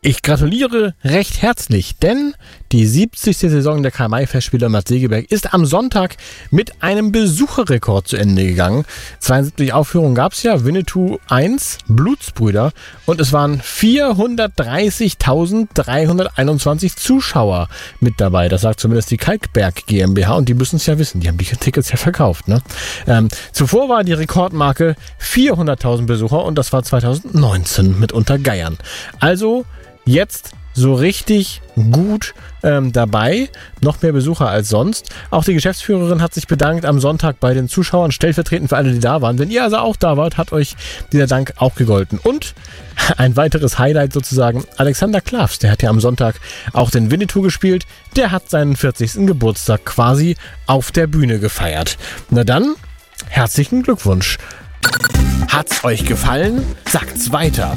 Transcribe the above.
ich gratuliere recht herzlich, denn die 70. Saison der Karl-May-Festspiele Matt Segeberg ist am Sonntag mit einem Besucherrekord zu Ende gegangen. 72 Aufführungen gab es ja, Winnetou 1, Blutsbrüder und es waren 430.321 Zuschauer mit dabei. Das sagt zumindest die Kalkberg GmbH und die müssen es ja wissen, die haben die Tickets ja verkauft. Ne? Ähm, zuvor war die Rekordmarke 400.000 Besucher und das war 2019 mit Untergeiern. Also jetzt so richtig gut ähm, dabei. Noch mehr Besucher als sonst. Auch die Geschäftsführerin hat sich bedankt am Sonntag bei den Zuschauern, stellvertretend für alle, die da waren. Wenn ihr also auch da wart, hat euch dieser Dank auch gegolten. Und ein weiteres Highlight sozusagen, Alexander Klavs, der hat ja am Sonntag auch den Winnetou gespielt. Der hat seinen 40. Geburtstag quasi auf der Bühne gefeiert. Na dann, herzlichen Glückwunsch. Hat's euch gefallen? Sagt's weiter.